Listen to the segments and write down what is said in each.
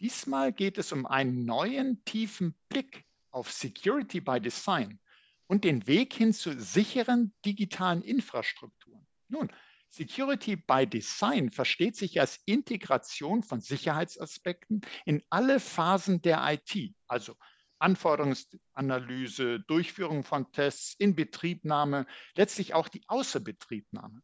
Diesmal geht es um einen neuen tiefen Blick auf Security by Design und den Weg hin zu sicheren digitalen Infrastrukturen. Nun, Security by Design versteht sich als Integration von Sicherheitsaspekten in alle Phasen der IT, also Anforderungsanalyse, Durchführung von Tests, Inbetriebnahme, letztlich auch die Außerbetriebnahme.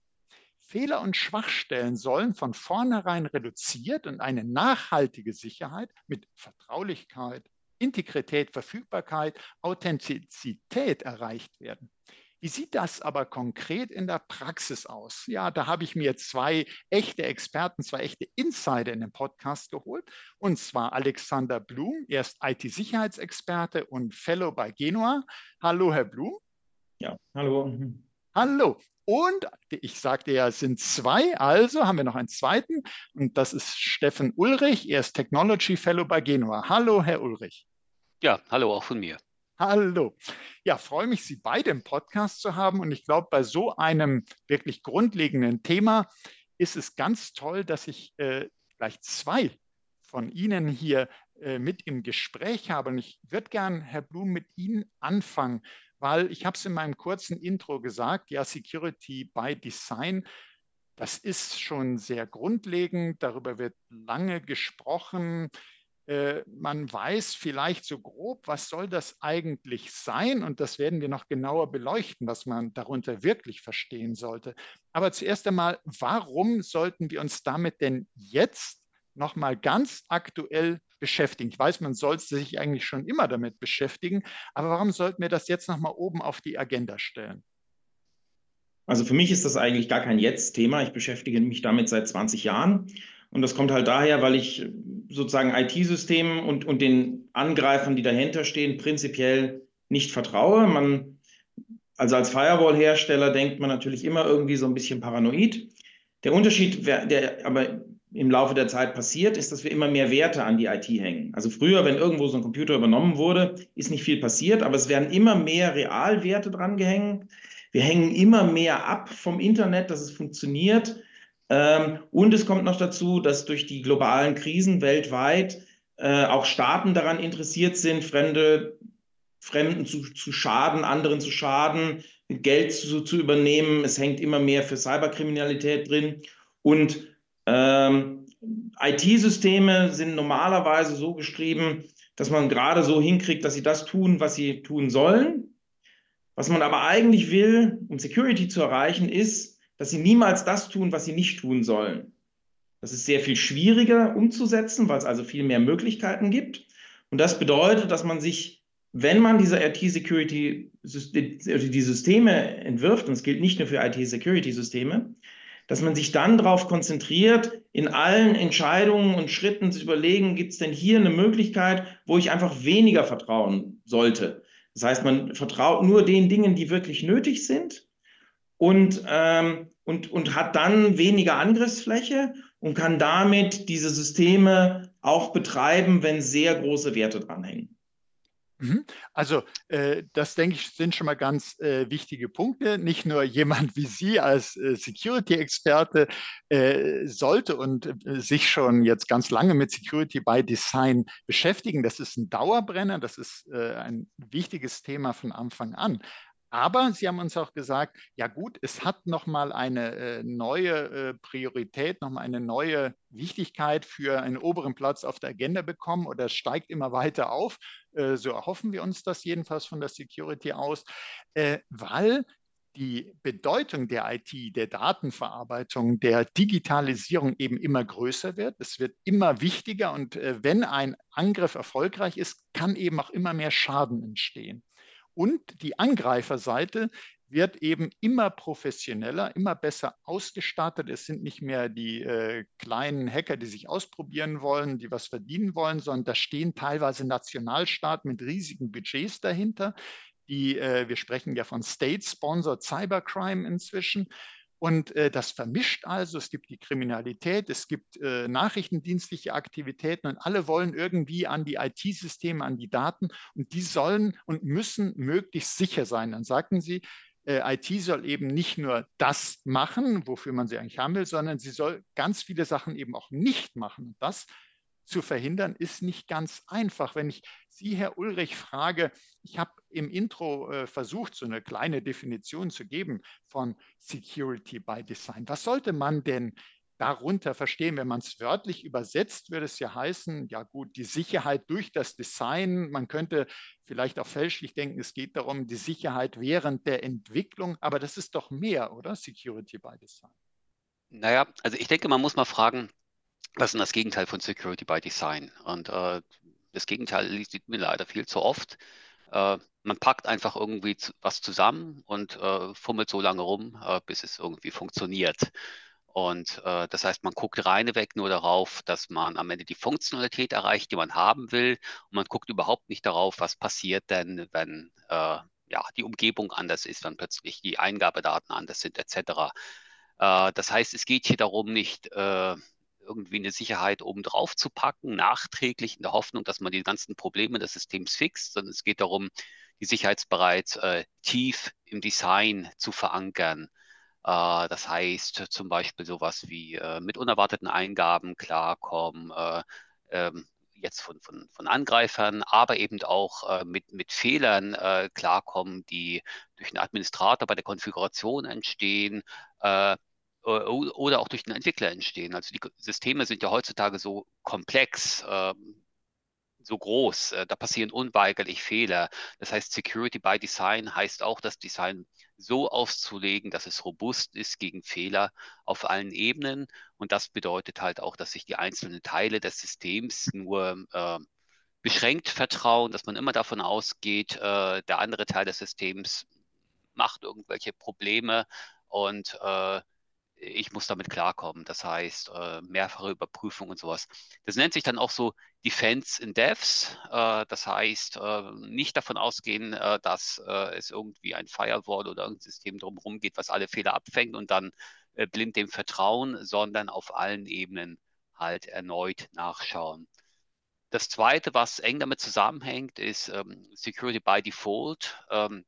Fehler und Schwachstellen sollen von vornherein reduziert und eine nachhaltige Sicherheit mit Vertraulichkeit, Integrität, Verfügbarkeit, Authentizität erreicht werden. Wie sieht das aber konkret in der Praxis aus? Ja, da habe ich mir zwei echte Experten, zwei echte Insider in den Podcast geholt. Und zwar Alexander Blum, er ist IT-Sicherheitsexperte und Fellow bei Genua. Hallo, Herr Blum. Ja, hallo. Hallo. Und ich sagte ja, es sind zwei, also haben wir noch einen zweiten und das ist Steffen Ulrich. Er ist Technology Fellow bei Genua. Hallo, Herr Ulrich. Ja, hallo auch von mir. Hallo. Ja, freue mich, Sie beide im Podcast zu haben. Und ich glaube, bei so einem wirklich grundlegenden Thema ist es ganz toll, dass ich äh, gleich zwei von Ihnen hier äh, mit im Gespräch habe. Und ich würde gern, Herr Blum, mit Ihnen anfangen weil ich habe es in meinem kurzen Intro gesagt, ja, Security by Design, das ist schon sehr grundlegend, darüber wird lange gesprochen. Äh, man weiß vielleicht so grob, was soll das eigentlich sein und das werden wir noch genauer beleuchten, was man darunter wirklich verstehen sollte. Aber zuerst einmal, warum sollten wir uns damit denn jetzt nochmal ganz aktuell beschäftigen. Ich weiß, man sollte sich eigentlich schon immer damit beschäftigen, aber warum sollten wir das jetzt nochmal oben auf die Agenda stellen? Also für mich ist das eigentlich gar kein Jetzt-Thema. Ich beschäftige mich damit seit 20 Jahren. Und das kommt halt daher, weil ich sozusagen IT-Systemen und, und den Angreifern, die dahinter stehen, prinzipiell nicht vertraue. Man, also als Firewall-Hersteller denkt man natürlich immer irgendwie so ein bisschen paranoid. Der Unterschied, der aber im Laufe der Zeit passiert, ist, dass wir immer mehr Werte an die IT hängen. Also früher, wenn irgendwo so ein Computer übernommen wurde, ist nicht viel passiert, aber es werden immer mehr Realwerte dran gehängt. Wir hängen immer mehr ab vom Internet, dass es funktioniert. Ähm, und es kommt noch dazu, dass durch die globalen Krisen weltweit äh, auch Staaten daran interessiert sind, fremde Fremden zu, zu schaden, anderen zu schaden, Geld zu, zu übernehmen. Es hängt immer mehr für Cyberkriminalität drin. Und ähm, IT-Systeme sind normalerweise so geschrieben, dass man gerade so hinkriegt, dass sie das tun, was sie tun sollen. Was man aber eigentlich will, um Security zu erreichen, ist, dass sie niemals das tun, was sie nicht tun sollen. Das ist sehr viel schwieriger umzusetzen, weil es also viel mehr Möglichkeiten gibt. Und das bedeutet, dass man sich, wenn man diese IT-Security, die Systeme entwirft, und es gilt nicht nur für IT-Security-Systeme, dass man sich dann darauf konzentriert, in allen Entscheidungen und Schritten zu überlegen, gibt es denn hier eine Möglichkeit, wo ich einfach weniger vertrauen sollte. Das heißt, man vertraut nur den Dingen, die wirklich nötig sind und, ähm, und, und hat dann weniger Angriffsfläche und kann damit diese Systeme auch betreiben, wenn sehr große Werte dranhängen. Mhm. Also äh, das, denke ich, sind schon mal ganz äh, wichtige Punkte. Nicht nur jemand wie Sie als äh, Security-Experte sollte und sich schon jetzt ganz lange mit Security by Design beschäftigen. Das ist ein Dauerbrenner, das ist ein wichtiges Thema von Anfang an. Aber Sie haben uns auch gesagt, ja gut, es hat nochmal eine äh, neue äh, Priorität, nochmal eine neue Wichtigkeit für einen oberen Platz auf der Agenda bekommen oder steigt immer weiter auf. Äh, so erhoffen wir uns das jedenfalls von der Security aus, weil die Bedeutung der IT, der Datenverarbeitung, der Digitalisierung eben immer größer wird. Es wird immer wichtiger und wenn ein Angriff erfolgreich ist, kann eben auch immer mehr Schaden entstehen. Und die Angreiferseite wird eben immer professioneller, immer besser ausgestattet. Es sind nicht mehr die äh, kleinen Hacker, die sich ausprobieren wollen, die was verdienen wollen, sondern da stehen teilweise Nationalstaaten mit riesigen Budgets dahinter. Die, äh, wir sprechen ja von State-Sponsored Cybercrime inzwischen. Und äh, das vermischt also, es gibt die Kriminalität, es gibt äh, nachrichtendienstliche Aktivitäten und alle wollen irgendwie an die IT-Systeme, an die Daten und die sollen und müssen möglichst sicher sein. Dann sagten sie, äh, IT soll eben nicht nur das machen, wofür man sie eigentlich haben will, sondern sie soll ganz viele Sachen eben auch nicht machen. Und das zu verhindern, ist nicht ganz einfach. Wenn ich Sie, Herr Ulrich, frage, ich habe im Intro äh, versucht, so eine kleine Definition zu geben von Security by Design. Was sollte man denn darunter verstehen? Wenn man es wörtlich übersetzt, würde es ja heißen, ja gut, die Sicherheit durch das Design. Man könnte vielleicht auch fälschlich denken, es geht darum, die Sicherheit während der Entwicklung. Aber das ist doch mehr, oder? Security by Design. Naja, also ich denke, man muss mal fragen, was ist das Gegenteil von Security by Design? Und äh, das Gegenteil sieht mir leider viel zu oft. Äh, man packt einfach irgendwie was zusammen und äh, fummelt so lange rum, äh, bis es irgendwie funktioniert. Und äh, das heißt, man guckt reineweg nur darauf, dass man am Ende die Funktionalität erreicht, die man haben will. Und man guckt überhaupt nicht darauf, was passiert denn, wenn äh, ja, die Umgebung anders ist, wenn plötzlich die Eingabedaten anders sind, etc. Das heißt, es geht hier darum, nicht irgendwie eine Sicherheit obendrauf zu packen, nachträglich in der Hoffnung, dass man die ganzen Probleme des Systems fixt, sondern es geht darum, die Sicherheit bereits äh, tief im Design zu verankern. Äh, das heißt zum Beispiel sowas wie äh, mit unerwarteten Eingaben klarkommen, äh, ähm, jetzt von, von, von Angreifern, aber eben auch mit, mit Fehlern klarkommen, die durch den Administrator bei der Konfiguration entstehen oder auch durch den Entwickler entstehen. Also die Systeme sind ja heutzutage so komplex, ähm, so groß, äh, da passieren unweigerlich Fehler. Das heißt, Security by Design heißt auch, das Design so auszulegen, dass es robust ist gegen Fehler auf allen Ebenen. Und das bedeutet halt auch, dass sich die einzelnen Teile des Systems nur äh, beschränkt vertrauen, dass man immer davon ausgeht, äh, der andere Teil des Systems macht irgendwelche Probleme und äh, ich muss damit klarkommen. Das heißt, äh, mehrfache Überprüfung und sowas. Das nennt sich dann auch so Defense in Devs. Äh, das heißt, äh, nicht davon ausgehen, äh, dass äh, es irgendwie ein Firewall oder ein System drumherum geht, was alle Fehler abfängt und dann äh, blind dem vertrauen, sondern auf allen Ebenen halt erneut nachschauen. Das zweite, was eng damit zusammenhängt, ist ähm, Security by Default. Ähm,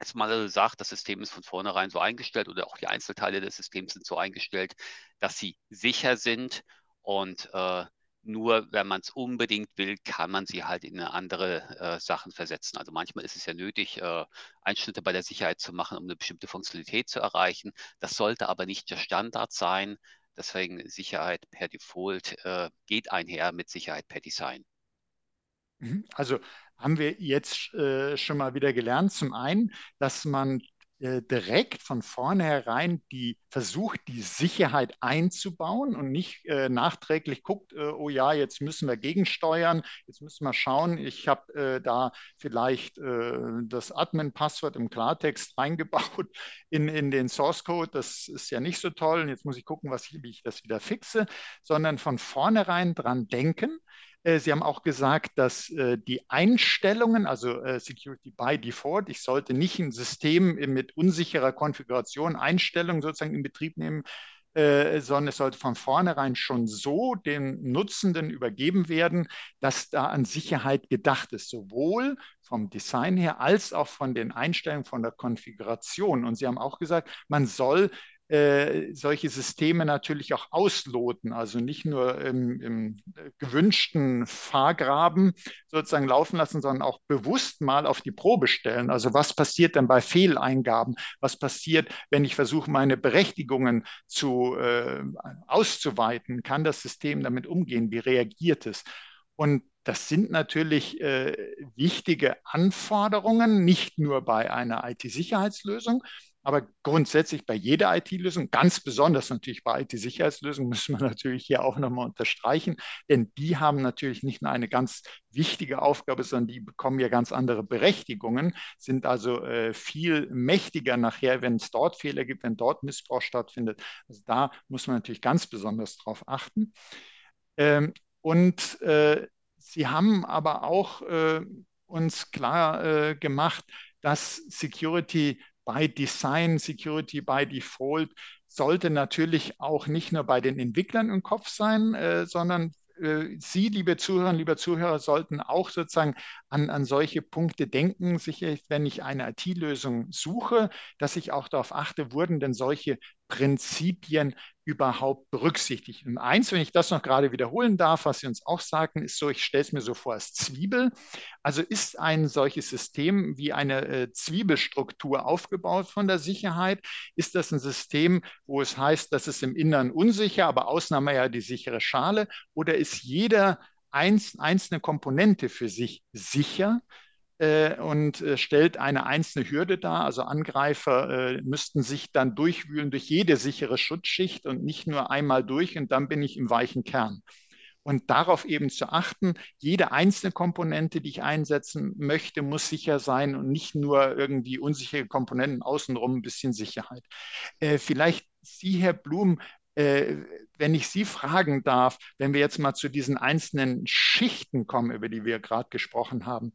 jetzt mal sagt, das System ist von vornherein so eingestellt oder auch die Einzelteile des Systems sind so eingestellt, dass sie sicher sind und äh, nur wenn man es unbedingt will, kann man sie halt in andere äh, Sachen versetzen. Also manchmal ist es ja nötig, äh, Einschnitte bei der Sicherheit zu machen, um eine bestimmte Funktionalität zu erreichen. Das sollte aber nicht der Standard sein. Deswegen Sicherheit per Default äh, geht einher mit Sicherheit per Design. Mhm. Also haben wir jetzt äh, schon mal wieder gelernt. Zum einen, dass man äh, direkt von vornherein die versucht, die Sicherheit einzubauen und nicht äh, nachträglich guckt, äh, oh ja, jetzt müssen wir gegensteuern, jetzt müssen wir schauen, ich habe äh, da vielleicht äh, das Admin-Passwort im Klartext eingebaut in, in den Source Code, das ist ja nicht so toll, und jetzt muss ich gucken, was, wie ich das wieder fixe, sondern von vornherein dran denken, Sie haben auch gesagt, dass äh, die Einstellungen, also äh, Security by Default, ich sollte nicht ein System mit unsicherer Konfiguration Einstellungen sozusagen in Betrieb nehmen, sondern es sollte von vornherein schon so den Nutzenden übergeben werden, dass da an Sicherheit gedacht ist, sowohl vom Design her als auch von den Einstellungen, von der Konfiguration. Und Sie haben auch gesagt, man soll äh, solche Systeme natürlich auch ausloten, also nicht nur im, im, gewünschten Fahrgraben sozusagen laufen lassen, sondern auch bewusst mal auf die Probe stellen. Also was passiert denn bei Fehleingaben? Was passiert, wenn ich versuche, meine Berechtigungen zu, äh, auszuweiten? Kann das System damit umgehen? Wie reagiert es? Und das sind natürlich äh, wichtige Anforderungen, nicht nur bei einer IT-Sicherheitslösung, Aber grundsätzlich bei jeder IT-Lösung, ganz besonders natürlich bei IT-Sicherheitslösungen, müssen wir natürlich hier auch nochmal unterstreichen, denn die haben natürlich nicht nur eine ganz wichtige Aufgabe, sondern die bekommen ja ganz andere Berechtigungen, sind also äh, viel mächtiger nachher, wenn es dort Fehler gibt, wenn dort Missbrauch stattfindet. Also da muss man natürlich ganz besonders drauf achten. Ähm, und äh, sie haben aber auch äh, uns klar äh, gemacht, dass Security by Design, Security by Default sollte natürlich auch nicht nur bei den Entwicklern im Kopf sein, äh, sondern äh, Sie, liebe Zuhörerinnen, lieber Zuhörer, sollten auch sozusagen an, an solche Punkte denken, sicherlich, wenn ich eine IT-Lösung suche, dass ich auch darauf achte, wurden denn solche Prinzipien überhaupt berücksichtigt. Und eins, wenn ich das noch gerade wiederholen darf, was Sie uns auch sagten, ist so, ich stelle es mir so vor als Zwiebel. Also ist ein solches System wie eine äh, Zwiebelstruktur aufgebaut von der Sicherheit? Ist das ein System, wo es heißt, das ist im Inneren unsicher, aber Ausnahme ja die sichere Schale? Oder ist jeder einzelne Komponente für sich sicher? Äh, und äh, stellt eine einzelne Hürde dar. Also Angreifer äh, müssten sich dann durchwühlen durch jede sichere Schutzschicht und nicht nur einmal durch und dann bin ich im weichen Kern. Und darauf eben zu achten, jede einzelne Komponente, die ich einsetzen möchte, muss sicher sein und nicht nur irgendwie unsichere Komponenten außenrum ein bisschen Sicherheit. Äh, vielleicht Sie, Herr Blum, äh, wenn ich Sie fragen darf, wenn wir jetzt mal zu diesen einzelnen Schichten kommen, über die wir gerade gesprochen haben,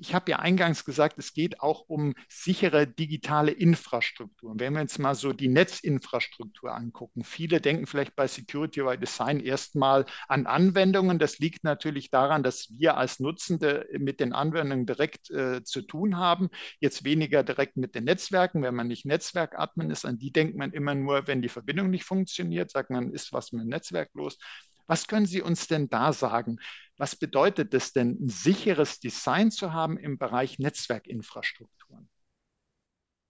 ich habe ja eingangs gesagt, es geht auch um sichere digitale Infrastruktur. wenn wir uns mal so die Netzinfrastruktur angucken, viele denken vielleicht bei Security by Design erstmal an Anwendungen. Das liegt natürlich daran, dass wir als Nutzende mit den Anwendungen direkt äh, zu tun haben. Jetzt weniger direkt mit den Netzwerken. Wenn man nicht Netzwerkadmin ist, an die denkt man immer nur, wenn die Verbindung nicht funktioniert, sagt man, ist was mit dem Netzwerk los. Was können Sie uns denn da sagen? Was bedeutet es denn, ein sicheres Design zu haben im Bereich Netzwerkinfrastrukturen?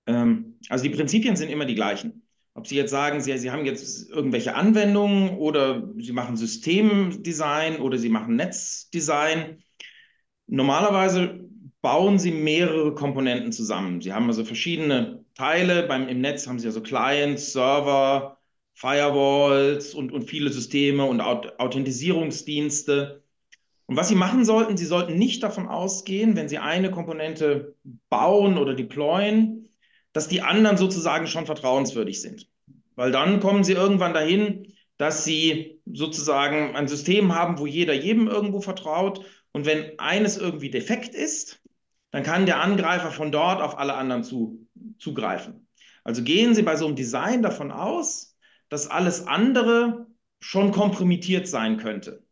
Ähm, also die Prinzipien sind immer die gleichen. Ob Sie jetzt sagen, Sie, Sie haben jetzt irgendwelche Anwendungen oder Sie machen Systemdesign oder Sie machen Netzdesign. Normalerweise bauen Sie mehrere Komponenten zusammen. Sie haben also verschiedene Teile. Beim, Im Netz haben Sie also Clients, Server, Firewalls und, und viele Systeme und Authentisierungsdienste. Und was Sie machen sollten, Sie sollten nicht davon ausgehen, wenn Sie eine Komponente bauen oder deployen, dass die anderen sozusagen schon vertrauenswürdig sind. Weil dann kommen Sie irgendwann dahin, dass Sie sozusagen ein System haben, wo jeder jedem irgendwo vertraut. Und wenn eines irgendwie defekt ist, dann kann der Angreifer von dort auf alle anderen zu, zugreifen. Also gehen Sie bei so einem Design davon aus, dass alles andere schon kompromittiert sein könnte.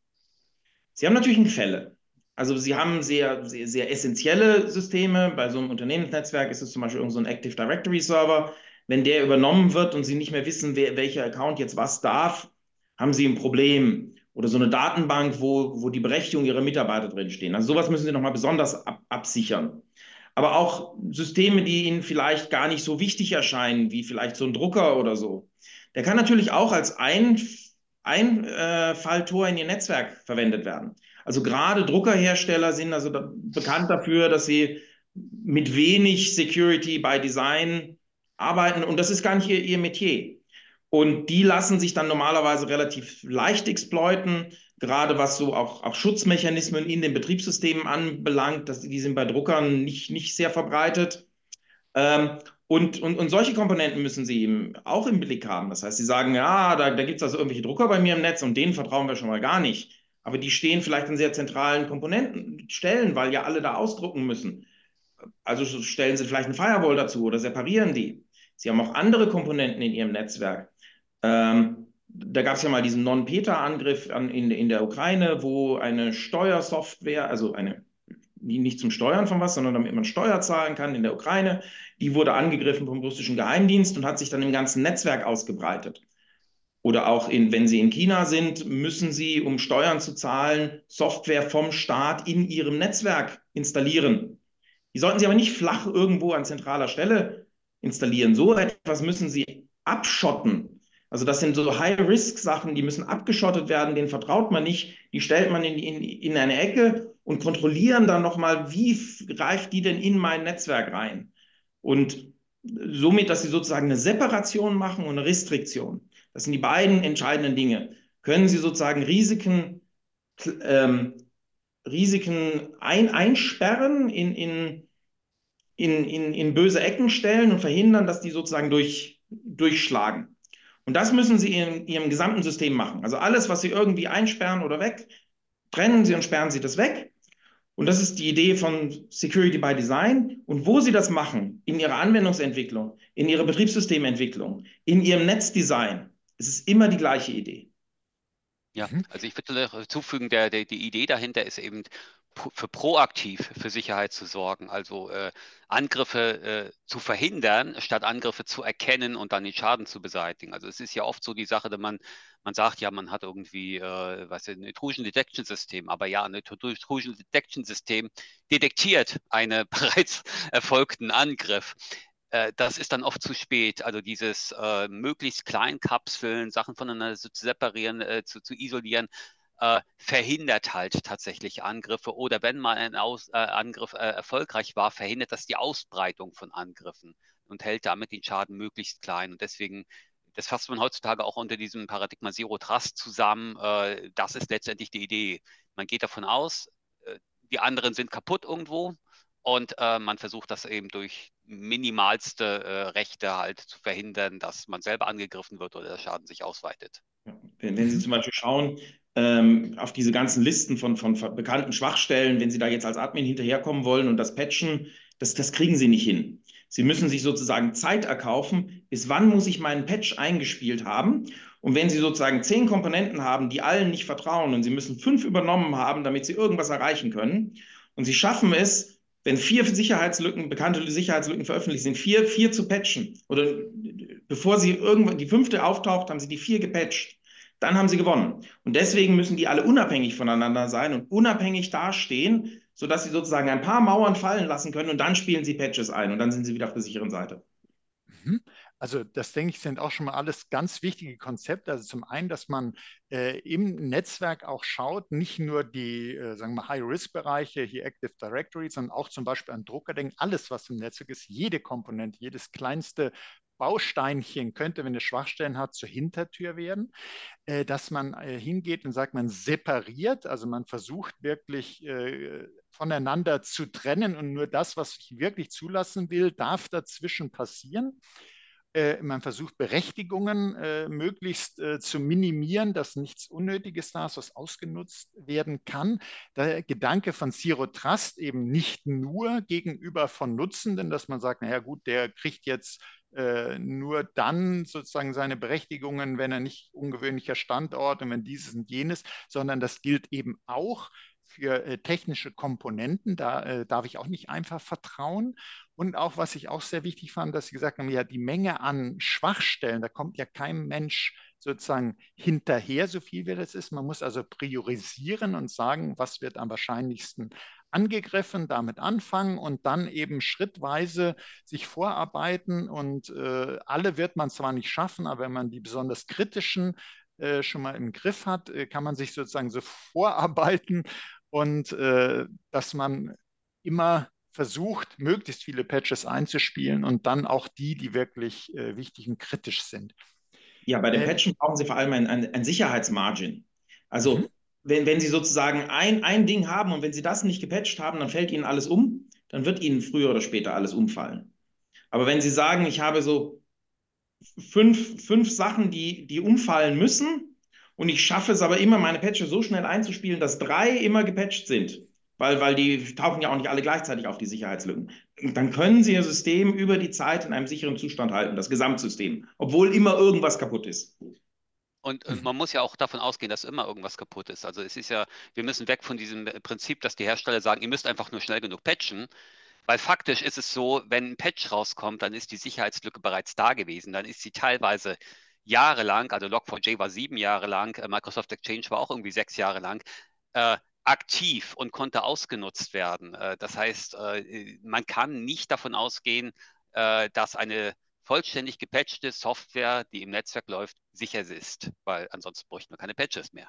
Sie haben natürlich ein Gefälle. Also Sie haben sehr, sehr, sehr essentielle Systeme. Bei so einem Unternehmensnetzwerk ist es zum Beispiel so ein Active Directory Server. Wenn der übernommen wird und Sie nicht mehr wissen, wer, welcher Account jetzt was darf, haben Sie ein Problem. Oder so eine Datenbank, wo, wo die Berechtigung Ihrer Mitarbeiter drinstehen. Also sowas müssen Sie nochmal besonders ab, absichern. Aber auch Systeme, die Ihnen vielleicht gar nicht so wichtig erscheinen, wie vielleicht so ein Drucker oder so. Der kann natürlich auch als ein, Einfalltor in ihr Netzwerk verwendet werden. Also gerade Druckerhersteller sind also da, bekannt dafür, dass sie mit wenig Security by Design arbeiten und das ist gar nicht ihr, ihr Metier. Und die lassen sich dann normalerweise relativ leicht exploiten, gerade was so auch, auch Schutzmechanismen in den Betriebssystemen anbelangt. Das, die sind bei Druckern nicht, nicht sehr verbreitet. Ähm, und, und, und solche Komponenten müssen Sie eben auch im Blick haben. Das heißt, Sie sagen, ja, da, da gibt es also irgendwelche Drucker bei mir im Netz und denen vertrauen wir schon mal gar nicht. Aber die stehen vielleicht an sehr zentralen Komponentenstellen, weil ja alle da ausdrucken müssen. Also stellen Sie vielleicht eine Firewall dazu oder separieren die. Sie haben auch andere Komponenten in Ihrem Netzwerk. Ähm, da gab es ja mal diesen Non-PETA-Angriff in, in der Ukraine, wo eine Steuersoftware, also eine nicht zum Steuern von was, sondern damit man Steuer zahlen kann in der Ukraine. Die wurde angegriffen vom russischen Geheimdienst und hat sich dann im ganzen Netzwerk ausgebreitet. Oder auch in, wenn Sie in China sind, müssen Sie, um Steuern zu zahlen, Software vom Staat in Ihrem Netzwerk installieren. Die sollten Sie aber nicht flach irgendwo an zentraler Stelle installieren. So etwas müssen Sie abschotten. Also das sind so High-Risk-Sachen, die müssen abgeschottet werden, denen vertraut man nicht, die stellt man in, in, in eine Ecke und kontrollieren dann nochmal, wie greift die denn in mein Netzwerk rein? Und somit, dass sie sozusagen eine Separation machen und eine Restriktion. Das sind die beiden entscheidenden Dinge. Können sie sozusagen Risiken, ähm, Risiken ein, einsperren, in, in, in, in, in böse Ecken stellen und verhindern, dass die sozusagen durch, durchschlagen. Und das müssen sie in ihrem gesamten System machen. Also alles, was sie irgendwie einsperren oder weg, trennen sie und sperren sie das weg. Und das ist die Idee von Security by Design. Und wo Sie das machen, in Ihrer Anwendungsentwicklung, in Ihrer Betriebssystementwicklung, in Ihrem Netzdesign, es ist immer die gleiche Idee. Ja, mhm. also ich würde hinzufügen, der, der, die Idee dahinter ist eben für proaktiv für Sicherheit zu sorgen, also äh, Angriffe äh, zu verhindern, statt Angriffe zu erkennen und dann den Schaden zu beseitigen. Also es ist ja oft so die Sache, dass man, man sagt ja, man hat irgendwie äh, was ein Intrusion Detection System, aber ja, ein Intrusion Detection System detektiert einen bereits erfolgten Angriff äh, das ist dann oft zu spät. Also dieses äh, möglichst klein kapseln, Sachen voneinander zu separieren, äh, zu, zu isolieren, äh, verhindert halt tatsächlich Angriffe oder wenn mal ein Aus, äh, Angriff äh, erfolgreich war, verhindert das die Ausbreitung von Angriffen und hält damit den Schaden möglichst klein. Und deswegen, das fasst man heutzutage auch unter diesem Paradigma Zero Trust zusammen. Äh, das ist letztendlich die Idee. Man geht davon aus, äh, die anderen sind kaputt irgendwo und äh, man versucht das eben durch minimalste Rechte halt zu verhindern, dass man selber angegriffen wird oder der Schaden sich ausweitet. Wenn, Sie zum Beispiel schauen, auf diese ganzen Listen von, von bekannten Schwachstellen, wenn Sie da jetzt als Admin hinterherkommen wollen und das patchen, das, das kriegen Sie nicht hin. Sie müssen sich sozusagen Zeit erkaufen, bis wann muss ich meinen Patch eingespielt haben. Und wenn Sie sozusagen zehn Komponenten haben, die allen nicht vertrauen und Sie müssen fünf übernommen haben, damit Sie irgendwas erreichen können, und Sie schaffen es, wenn vier Sicherheitslücken, bekannte Sicherheitslücken veröffentlicht sind, vier, vier zu patchen, oder bevor Sie irgendwann die fünfte auftaucht, haben Sie die vier gepatcht dann haben sie gewonnen. Und deswegen müssen die alle unabhängig voneinander sein und unabhängig dastehen, sodass sie sozusagen ein paar Mauern fallen lassen können und dann spielen sie Patches ein und dann sind sie wieder auf der sicheren Seite. Mhm. Also das denke ich sind auch schon mal alles ganz wichtige Konzepte. Also zum einen, dass man äh, im Netzwerk auch schaut, nicht nur die äh, sagen wir High-Risk-Bereiche, hier Active Directory, sondern auch zum Beispiel an Drucker denken, alles, was im Netzwerk ist, jede Komponente, jedes kleinste Bausteinchen könnte, wenn es Schwachstellen hat, zur Hintertür werden, äh, dass man äh, hingeht und sagt, man separiert, also man versucht wirklich äh, voneinander zu trennen und nur das, was ich wirklich zulassen will, darf dazwischen passieren. Äh, man versucht Berechtigungen äh, möglichst äh, zu minimieren, dass nichts Unnötiges da ist, was ausgenutzt werden kann. Der Gedanke von Zero Trust eben nicht nur gegenüber von Nutzenden, dass man sagt, naja gut, der kriegt jetzt nur dann sozusagen seine Berechtigungen, wenn er nicht ungewöhnlicher Standort und wenn dieses und jenes, sondern das gilt eben auch für äh, technische Komponenten. Da äh, darf ich auch nicht einfach vertrauen. Und auch, was ich auch sehr wichtig fand, dass Sie gesagt haben, ja, die Menge an Schwachstellen, da kommt ja kein Mensch sozusagen hinterher, so viel wie das ist. Man muss also priorisieren und sagen, was wird am wahrscheinlichsten angegriffen, damit anfangen und dann eben schrittweise sich vorarbeiten. Und äh, alle wird man zwar nicht schaffen, aber wenn man die besonders kritischen äh, schon mal im Griff hat, äh, kann man sich sozusagen so vorarbeiten und äh, dass man immer versucht, möglichst viele Patches einzuspielen und dann auch die, die wirklich äh, wichtig und kritisch sind. Ja, bei den äh, Patchen brauchen Sie vor allem ein, ein, ein Sicherheitsmargin. Also mhm wenn, wenn Sie sozusagen ein, ein Ding haben und wenn Sie das nicht gepatcht haben, dann fällt Ihnen alles um, dann wird Ihnen früher oder später alles umfallen. Aber wenn Sie sagen, ich habe so fünf, fünf Sachen, die, die umfallen müssen und ich schaffe es aber immer, meine Patches so schnell einzuspielen, dass drei immer gepatcht sind, weil, weil die tauchen ja auch nicht alle gleichzeitig auf die Sicherheitslücken, dann können Sie Ihr System über die Zeit in einem sicheren Zustand halten, das Gesamtsystem, obwohl immer irgendwas kaputt ist. Und, und, man muss ja auch davon ausgehen, dass immer irgendwas kaputt ist. Also es ist ja, wir müssen weg von diesem Prinzip, dass die Hersteller sagen, ihr müsst einfach nur schnell genug patchen. Weil faktisch ist es so, wenn ein Patch rauskommt, dann ist die Sicherheitslücke bereits da gewesen. Dann ist sie teilweise jahrelang, also Log4j war sieben Jahre lang, äh, Microsoft Exchange war auch irgendwie sechs Jahre lang, äh, aktiv und konnte ausgenutzt werden. Äh, das heißt, äh, man kann nicht davon ausgehen, äh, dass eine vollständig gepatchte Software, die im Netzwerk läuft, sicher ist, weil ansonsten bräuchten wir keine Patches mehr.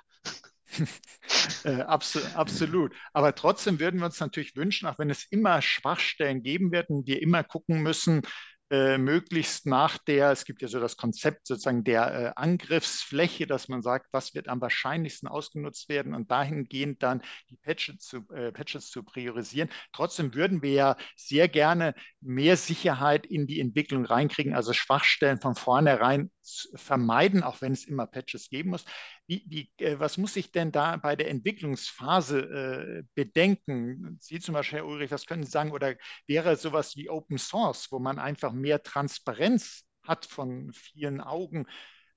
äh, absolut, absolut. Aber trotzdem würden wir uns natürlich wünschen, auch wenn es immer Schwachstellen geben wird und wir immer gucken müssen, äh, möglichst nach der, es gibt ja so das Konzept sozusagen der äh, Angriffsfläche, dass man sagt, was wird am wahrscheinlichsten ausgenutzt werden und dahingehend dann die Patches zu, äh, Patches zu priorisieren. Trotzdem würden wir ja sehr gerne mehr Sicherheit in die Entwicklung reinkriegen, also Schwachstellen von vornherein vermeiden, auch wenn es immer Patches geben muss. Wie, wie, äh, was muss ich denn da bei der Entwicklungsphase äh, bedenken? Sie zum Beispiel, Herr Ulrich, was können Sie sagen? Oder wäre sowas wie Open Source, wo man einfach mehr Transparenz hat von vielen Augen?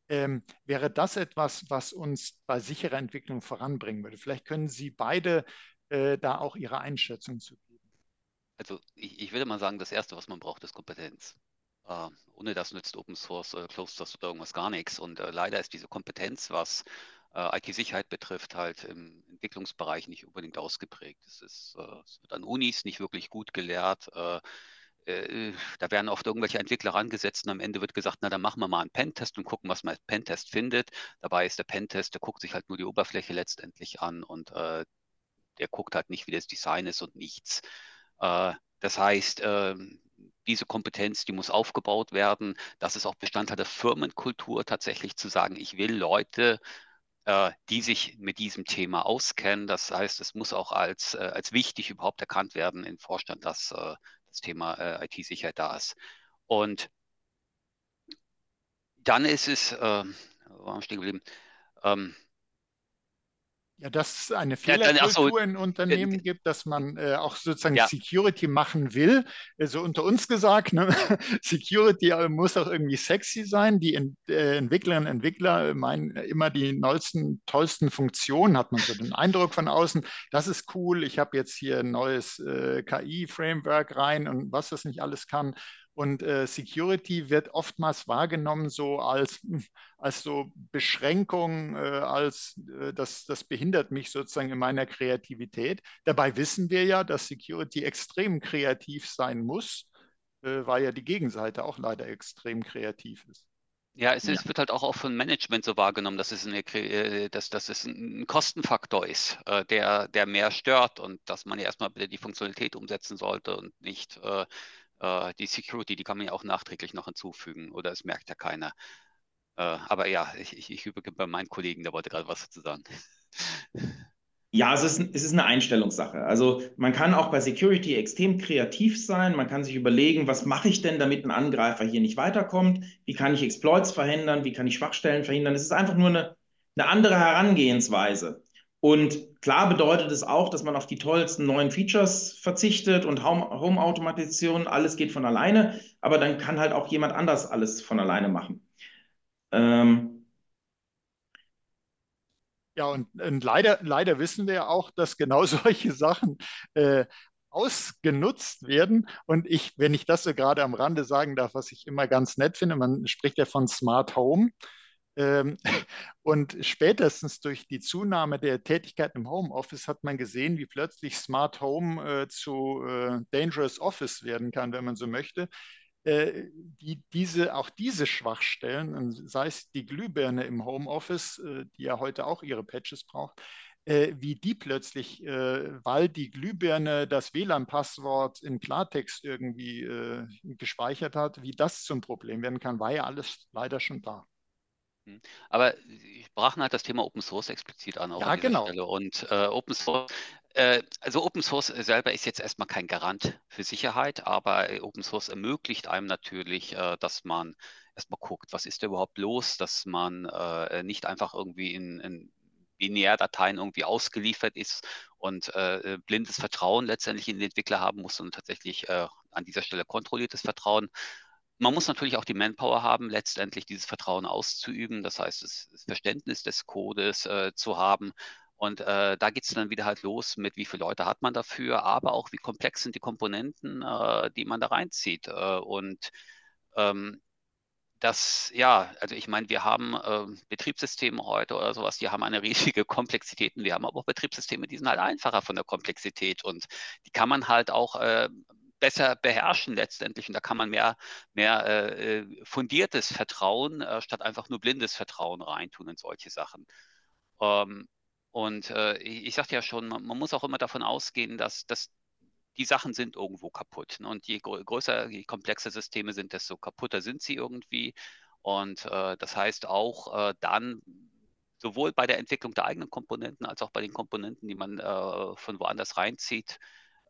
Ähm, wäre das etwas, was uns bei sicherer Entwicklung voranbringen würde? Vielleicht können Sie beide äh, da auch Ihre Einschätzung zu geben. Also ich, ich würde mal sagen, das Erste, was man braucht, ist Kompetenz. Uh, ohne das nützt Open Source, äh, Closed Source oder irgendwas gar nichts. Und äh, leider ist diese Kompetenz, was äh, IT-Sicherheit betrifft, halt im Entwicklungsbereich nicht unbedingt ausgeprägt. Es, ist, äh, es wird an Unis nicht wirklich gut gelehrt. Äh, äh, da werden oft irgendwelche Entwickler rangesetzt und am Ende wird gesagt, na dann machen wir mal einen Pentest und gucken, was man als Pentest findet. Dabei ist der Pentest, der guckt sich halt nur die Oberfläche letztendlich an und der guckt halt nicht, wie das Design ist und nichts. das heißt, ähm, diese Kompetenz, die muss aufgebaut werden. Das ist auch Bestandteil der Firmenkultur, tatsächlich zu sagen, ich will Leute, äh, die sich mit diesem Thema auskennen. Das heißt, es muss auch als, äh, als wichtig überhaupt erkannt werden im Vorstand, dass äh, das Thema äh, IT-Sicherheit da ist. Und dann ist es, äh, wir stehen geblieben? Ähm, ja, dass es eine Fehlerkultur ja, in Unternehmen äh, gibt, dass man äh, auch sozusagen ja. Security machen will. Also unter uns gesagt, ne? Security äh, muss auch irgendwie sexy sein. Die Ent äh, Entwicklerinnen und Entwickler meinen immer die neuesten, tollsten Funktionen, hat man so den Eindruck von außen. Das ist cool. Ich habe jetzt hier ein neues äh, KI-Framework rein und was das nicht alles kann. Und äh, Security wird oftmals wahrgenommen so als, als so Beschränkung, äh, als äh, das, das behindert mich sozusagen in meiner Kreativität. Dabei wissen wir ja, dass Security extrem kreativ sein muss, äh, weil ja die Gegenseite auch leider extrem kreativ ist. Ja, es, ist, wird halt auch, auch von Management so wahrgenommen, dass es, eine, äh, dass, dass es ein Kostenfaktor ist, äh, der, der mehr stört und dass man ja erstmal bitte die Funktionalität umsetzen sollte und nicht äh, äh, die Security, die kann man ja auch nachträglich noch hinzufügen oder es merkt ja keiner. Äh, aber ja, ich, ich, ich übergebe bei meinen Kollegen, der wollte gerade was dazu sagen. Ja, es ist, es ist eine Einstellungssache. Also man kann auch bei Security extrem kreativ sein. Man kann sich überlegen, was mache ich denn, damit ein Angreifer hier nicht weiterkommt? Wie kann ich Exploits verhindern? Wie kann ich Schwachstellen verhindern? Es ist einfach nur eine, eine andere Herangehensweise. Und klar bedeutet es auch, dass man auf die tollsten neuen Features verzichtet und Home-Automation, alles geht von alleine, aber dann kann halt auch jemand anders alles von alleine machen. Ähm ja, und, und, leider, leider wissen wir auch, dass genau solche Sachen äh, ausgenutzt werden. Und ich, wenn ich das so gerade am Rande sagen darf, was ich immer ganz nett finde, man spricht ja von Smart Home. Ähm, und spätestens durch die Zunahme der Tätigkeit im Homeoffice hat man gesehen, wie plötzlich Smart Home äh, zu äh, Dangerous Office werden kann, wenn man so möchte. Äh, die, diese, auch diese Schwachstellen, sei es die Glühbirne im Homeoffice, äh, die ja heute auch ihre Patches braucht, äh, wie die plötzlich, äh, weil die Glühbirne das WLAN-Passwort in Klartext irgendwie gespeichert hat, wie das zum Problem werden kann, war ja alles leider schon da. Hm. Aber ich brachen halt das Thema Open Source explizit an. Auch ja, an genau. Stelle. Und äh, Open Source, äh, also Open Source selber ist jetzt erstmal kein Garant für Sicherheit, aber Open Source ermöglicht einem natürlich, äh, dass man erstmal guckt, was ist da überhaupt los, dass man äh, nicht einfach irgendwie in, in Binärdateien irgendwie ausgeliefert ist und äh, blindes Vertrauen letztendlich in den Entwickler haben muss, sondern tatsächlich äh, an dieser Stelle kontrolliertes Vertrauen man muss natürlich auch die Manpower haben, letztendlich dieses Vertrauen auszuüben. Das heißt, das Verständnis des Codes äh, zu haben. Und äh, da geht es dann wieder halt los mit, wie viele Leute hat man dafür, aber auch wie komplex sind die Komponenten, äh, die man da reinzieht. Äh, und ähm, das, ja, also ich meine, wir haben äh, Betriebssysteme heute oder sowas, die haben eine riesige Komplexität und wir haben aber auch Betriebssysteme, die sind halt einfacher von der Komplexität und die kann man halt auch äh, besser beherrschen letztendlich. Und da kann man mehr, mehr äh, fundiertes Vertrauen äh, statt einfach nur blindes Vertrauen reintun in solche Sachen. Ähm, und äh, ich, ich sagte ja schon, man, man, muss auch immer davon ausgehen, dass, dass die Sachen sind irgendwo kaputt. Ne? Und je größer, je komplexer Systeme sind, desto kaputter sind sie irgendwie. Und äh, das heißt auch äh, dann sowohl bei der Entwicklung der eigenen Komponenten als auch bei den Komponenten, die man äh, von woanders reinzieht,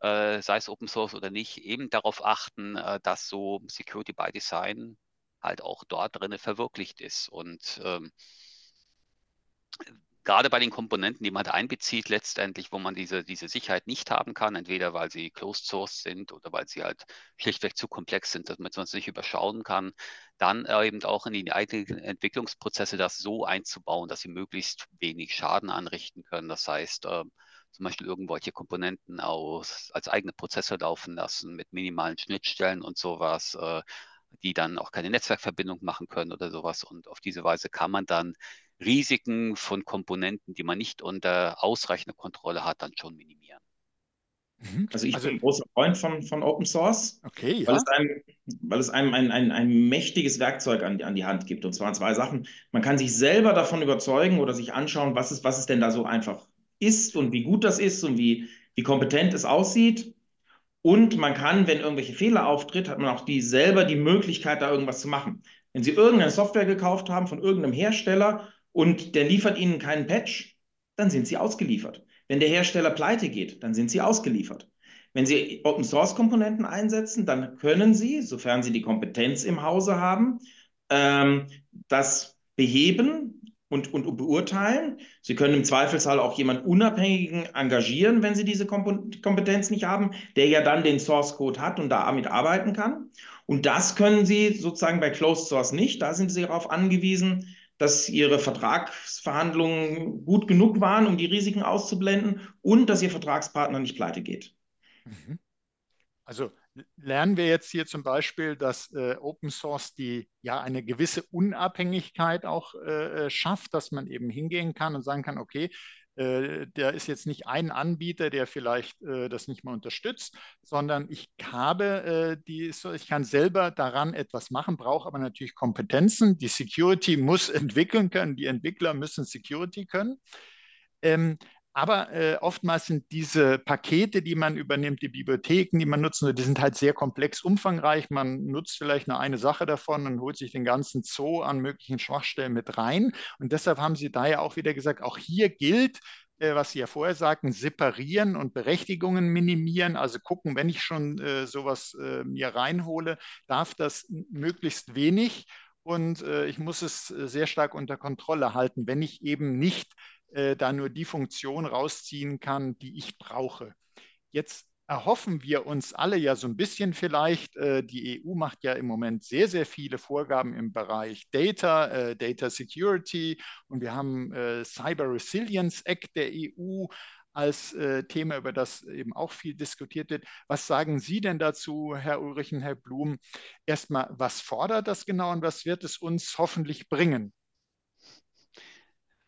äh, sei es Open Source oder nicht, eben darauf achten, äh, dass so Security by Design halt auch dort drin verwirklicht ist. Und ähm, gerade bei den Komponenten, die man da einbezieht, letztendlich, wo man diese, diese Sicherheit nicht haben kann, entweder weil sie closed source sind oder weil sie halt schlichtweg zu komplex sind, dass man es nicht überschauen kann, dann eben auch in die eigenen Entwicklungsprozesse das so einzubauen, dass sie möglichst wenig Schaden anrichten können. Das heißt, äh, zum Beispiel irgendwelche Komponenten aus, als eigene Prozesse laufen lassen mit minimalen Schnittstellen und sowas, äh, die dann auch keine Netzwerkverbindung machen können oder sowas. Und auf diese Weise kann man dann Risiken von Komponenten, die man nicht unter ausreichender Kontrolle hat, dann schon minimieren. Mhm. Also ich also, bin ein großer Freund von, von Open Source, okay, weil, ja. es einem, weil es einem ein, ein, ein mächtiges Werkzeug an, an die Hand gibt. Und zwar zwei Sachen. Man kann sich selber davon überzeugen oder sich anschauen, was es, was es denn da so einfach ist und wie gut das ist und wie, wie kompetent es aussieht. Und man kann, wenn irgendwelche Fehler auftritt, hat man auch die selber die Möglichkeit, da irgendwas zu machen. Wenn Sie irgendeine Software gekauft haben von irgendeinem Hersteller und der liefert Ihnen keinen Patch, dann sind Sie ausgeliefert. Wenn der Hersteller pleite geht, dann sind Sie ausgeliefert. Wenn Sie Open Source Komponenten einsetzen, dann können Sie, sofern Sie die Kompetenz im Hause haben, ähm, das beheben und, und, beurteilen. Sie können im Zweifelsfall auch jemanden Unabhängigen engagieren, wenn Sie diese Kompetenz nicht haben, der ja dann den Source Code hat und damit arbeiten kann. Und das können Sie sozusagen bei Closed Source nicht. Da sind Sie darauf angewiesen, dass ihre Vertragsverhandlungen gut genug waren, um die Risiken auszublenden und dass ihr Vertragspartner nicht pleite geht. Mhm. Also lernen wir jetzt hier zum Beispiel, dass äh, Open Source die ja eine gewisse Unabhängigkeit auch äh, äh schafft, dass man eben hingehen kann und sagen kann, okay, äh, der ist jetzt nicht ein Anbieter, der vielleicht äh, das nicht mehr unterstützt, sondern ich habe äh, die, ich kann selber daran etwas machen, brauche aber natürlich Kompetenzen. Die Security muss entwickeln können, die Entwickler müssen Security können. Ähm, aber äh, oftmals sind diese Pakete, die man übernimmt, die Bibliotheken, die man nutzt, die sind halt sehr komplex, umfangreich. Man nutzt vielleicht nur eine Sache davon und holt sich den ganzen Zoo an möglichen Schwachstellen mit rein. Und deshalb haben Sie da ja auch wieder gesagt, auch hier gilt, äh, was Sie ja vorher sagten, separieren und Berechtigungen minimieren. Also gucken, wenn ich schon äh, sowas äh, mir reinhole, darf das möglichst wenig und äh, ich muss es äh, sehr stark unter Kontrolle halten, wenn ich eben nicht äh, da nur die Funktion rausziehen kann, die ich brauche. Jetzt erhoffen wir uns alle ja so ein bisschen vielleicht, äh, die EU macht ja im Moment sehr, sehr viele Vorgaben im Bereich Data, äh, Data Security und wir haben äh, Cyber Resilience Act der EU als Thema, über das eben auch viel diskutiert wird. Was sagen Sie denn dazu, Herr Ulrich und Herr Blum? Erstmal, was fordert das genau und was wird es uns hoffentlich bringen?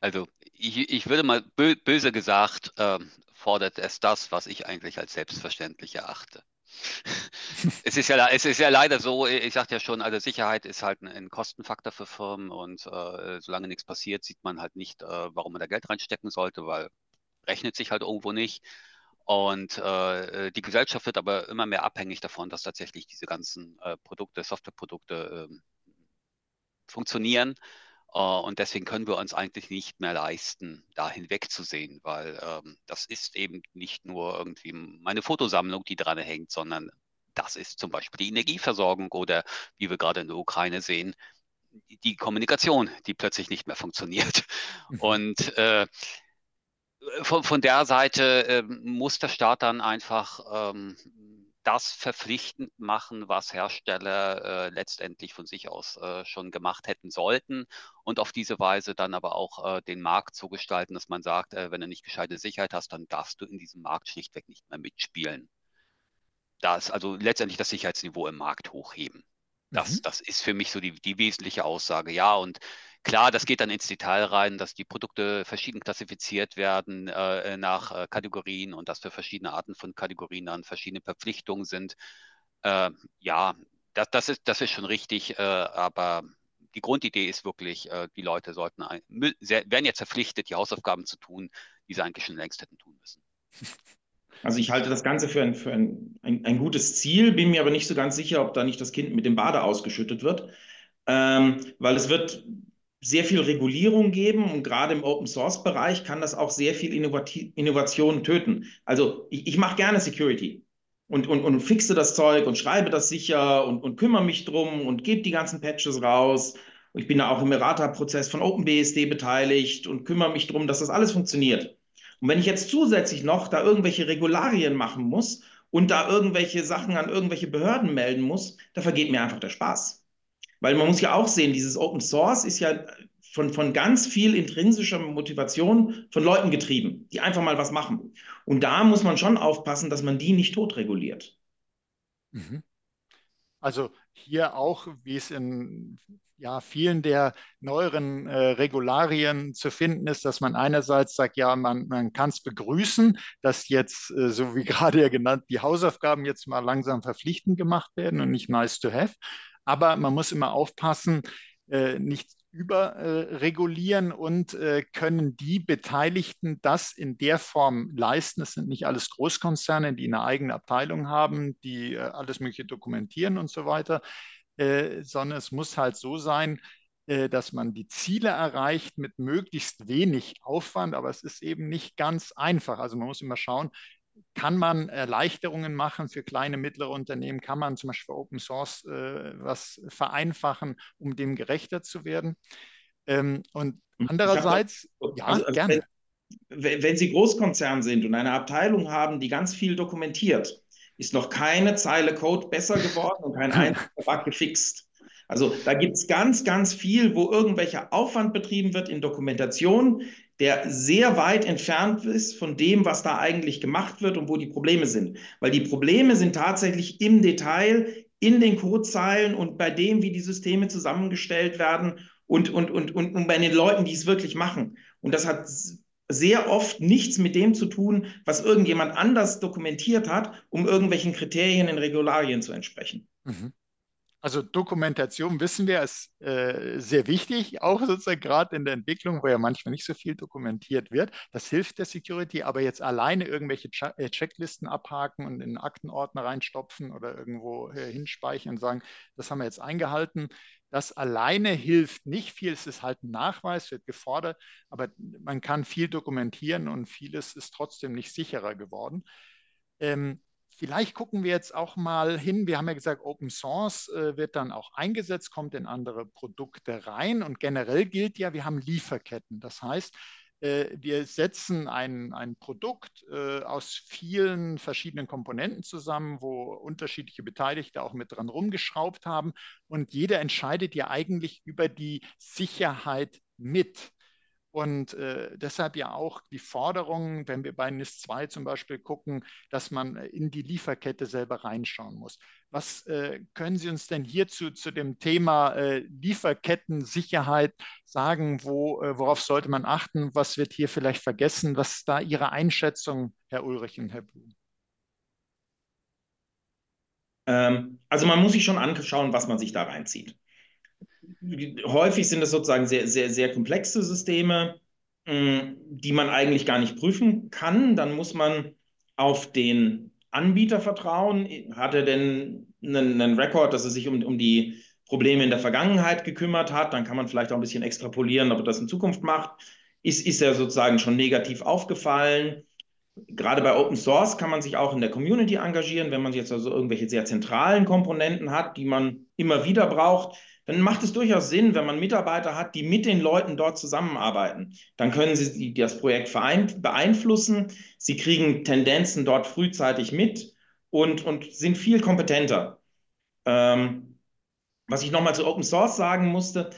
Also ich, ich würde mal bö böse gesagt, ähm, fordert es das, was ich eigentlich als selbstverständlich erachte. es, ist ja, es ist ja leider so, ich sagte ja schon, also Sicherheit ist halt ein, ein Kostenfaktor für Firmen und äh, solange nichts passiert, sieht man halt nicht, äh, warum man da Geld reinstecken sollte, weil rechnet sich halt irgendwo nicht. Und äh, die Gesellschaft wird aber immer mehr abhängig davon, dass tatsächlich diese ganzen äh, Produkte, Softwareprodukte ähm, funktionieren. Äh, und deswegen können wir uns eigentlich nicht mehr leisten, da hinwegzusehen, weil ähm, das ist eben nicht nur irgendwie meine Fotosammlung, die dran hängt, sondern das ist zum Beispiel die Energieversorgung oder wie wir gerade in der Ukraine sehen, die Kommunikation, die plötzlich nicht mehr funktioniert. Mhm. Und äh, von, von, der Seite äh, muss der Staat dann einfach ähm, das verpflichtend machen, was Hersteller äh, letztendlich von sich aus äh, schon gemacht hätten sollten und auf diese Weise dann aber auch äh, den Markt so gestalten, dass man sagt, äh, wenn du nicht gescheite Sicherheit hast, dann darfst du in diesem Markt schlichtweg nicht mehr mitspielen. Das also letztendlich das Sicherheitsniveau im Markt hochheben. Das, mhm. das ist für mich so die, die wesentliche Aussage. Ja, und Klar, das geht dann ins Detail rein, dass die Produkte verschieden klassifiziert werden äh, nach äh, Kategorien und dass für verschiedene Arten von Kategorien dann verschiedene Verpflichtungen sind. Äh, ja, das, das, ist, das ist schon richtig, äh, aber die Grundidee ist wirklich, äh, die Leute sollten, ein, werden jetzt verpflichtet, die Hausaufgaben zu tun, die sie eigentlich schon längst hätten tun müssen. Also ich halte das Ganze für, ein, für ein, ein, ein, gutes Ziel, bin mir aber nicht so ganz sicher, ob da nicht das Kind mit dem Bade ausgeschüttet wird, ähm, weil es wird sehr viel Regulierung geben und gerade im Open Source Bereich kann das auch sehr viel Innovation töten. Also ich, ich mache gerne Security und, und, und fixe das Zeug und schreibe das sicher und, und kümmere mich drum und gebe die ganzen Patches raus. Ich bin da auch im Errata-Prozess von OpenBSD beteiligt und kümmere mich darum, dass das alles funktioniert. Und wenn ich jetzt zusätzlich noch da irgendwelche Regularien machen muss und da irgendwelche Sachen an irgendwelche Behörden melden muss, da vergeht mir einfach der Spaß. Weil man muss ja auch sehen, dieses Open Source ist ja von, von ganz viel intrinsischer Motivation von Leuten getrieben, die einfach mal was machen. Und da muss man schon aufpassen, dass man die nicht totreguliert. Mhm. Also hier auch, wie es in ja, vielen der neueren äh, Regularien zu finden ist, dass man einerseits sagt, ja, man, man kann es begrüßen, dass jetzt, äh, so wie gerade ja genannt, die Hausaufgaben jetzt mal langsam verpflichtend gemacht werden und nicht nice to have. Aber man muss immer aufpassen, äh, nicht überregulieren äh, und äh, können die Beteiligten das in der Form leisten. Es sind nicht alles Großkonzerne, die eine eigene Abteilung haben, die äh, alles Mögliche dokumentieren und so weiter, äh, sondern es muss halt so sein, äh, dass man die Ziele erreicht mit möglichst wenig Aufwand, aber es ist eben nicht ganz einfach. Also man muss immer schauen, kann man Erleichterungen machen für kleine, mittlere Unternehmen? Kann man zum Beispiel für Open Source äh, was vereinfachen, um dem gerechter zu werden? Ähm, und andererseits, ja, also, also gerne. Wenn, wenn Sie Großkonzern sind und eine Abteilung haben, die ganz viel dokumentiert, ist noch keine Zeile Code besser geworden und kein einziger Bug gefixt. Also da gibt es ganz, ganz viel, wo irgendwelcher Aufwand betrieben wird in Dokumentation, der sehr weit entfernt ist von dem, was da eigentlich gemacht wird und wo die Probleme sind. Weil die Probleme sind tatsächlich im Detail, in den Codezeilen und bei dem, wie die Systeme zusammengestellt werden und, und, und, und, und bei den Leuten, die es wirklich machen. Und das hat sehr oft nichts mit dem zu tun, was irgendjemand anders dokumentiert hat, um irgendwelchen Kriterien in Regularien zu entsprechen. Mhm. Also Dokumentation wissen wir ist äh, sehr wichtig, auch sozusagen gerade in der Entwicklung, wo ja manchmal nicht so viel dokumentiert wird. Das hilft der Security, aber jetzt alleine irgendwelche Ch äh, Checklisten abhaken und in Aktenordner reinstopfen oder irgendwo äh, hinspeichern und sagen, das haben wir jetzt eingehalten. Das alleine hilft nicht viel. Es ist halt ein Nachweis, wird gefordert, aber man kann viel dokumentieren und vieles ist trotzdem nicht sicherer geworden. Ähm, Vielleicht gucken wir jetzt auch mal hin. Wir haben ja gesagt, Open Source äh, wird dann auch eingesetzt, kommt in andere Produkte rein. Und generell gilt ja, wir haben Lieferketten. Das heißt, äh, wir setzen ein, ein Produkt äh, aus vielen verschiedenen Komponenten zusammen, wo unterschiedliche Beteiligte auch mit dran rumgeschraubt haben. Und jeder entscheidet ja eigentlich über die Sicherheit mit. Und äh, deshalb ja auch die Forderung, wenn wir bei NIS 2 zum Beispiel gucken, dass man äh, in die Lieferkette selber reinschauen muss. Was äh, können Sie uns denn hierzu zu dem Thema äh, Lieferkettensicherheit sagen? Wo, äh, worauf sollte man achten? Was wird hier vielleicht vergessen? Was ist da Ihre Einschätzung, Herr Ulrich und Herr Blum? Ähm, also man muss sich schon anschauen, was man sich da reinzieht häufig sind es sozusagen sehr, sehr, sehr komplexe Systeme, mm, die man eigentlich gar nicht prüfen kann. Dann muss man auf den Anbieter vertrauen. Hat er denn einen, einen Rekord, dass er sich um, um die Probleme in der Vergangenheit gekümmert hat? Dann kann man vielleicht auch ein bisschen extrapolieren, ob er das in Zukunft macht. Ist, ist er sozusagen schon negativ aufgefallen? Gerade bei Open Source kann man sich auch in der Community engagieren, wenn man jetzt also irgendwelche sehr zentralen Komponenten hat, die man immer wieder braucht dann macht es durchaus Sinn, wenn man Mitarbeiter hat, die mit den Leuten dort zusammenarbeiten. Dann können sie das Projekt beeinflussen, sie kriegen Tendenzen dort frühzeitig mit und, und sind viel kompetenter. Ähm, was ich nochmal zu Open Source sagen musste,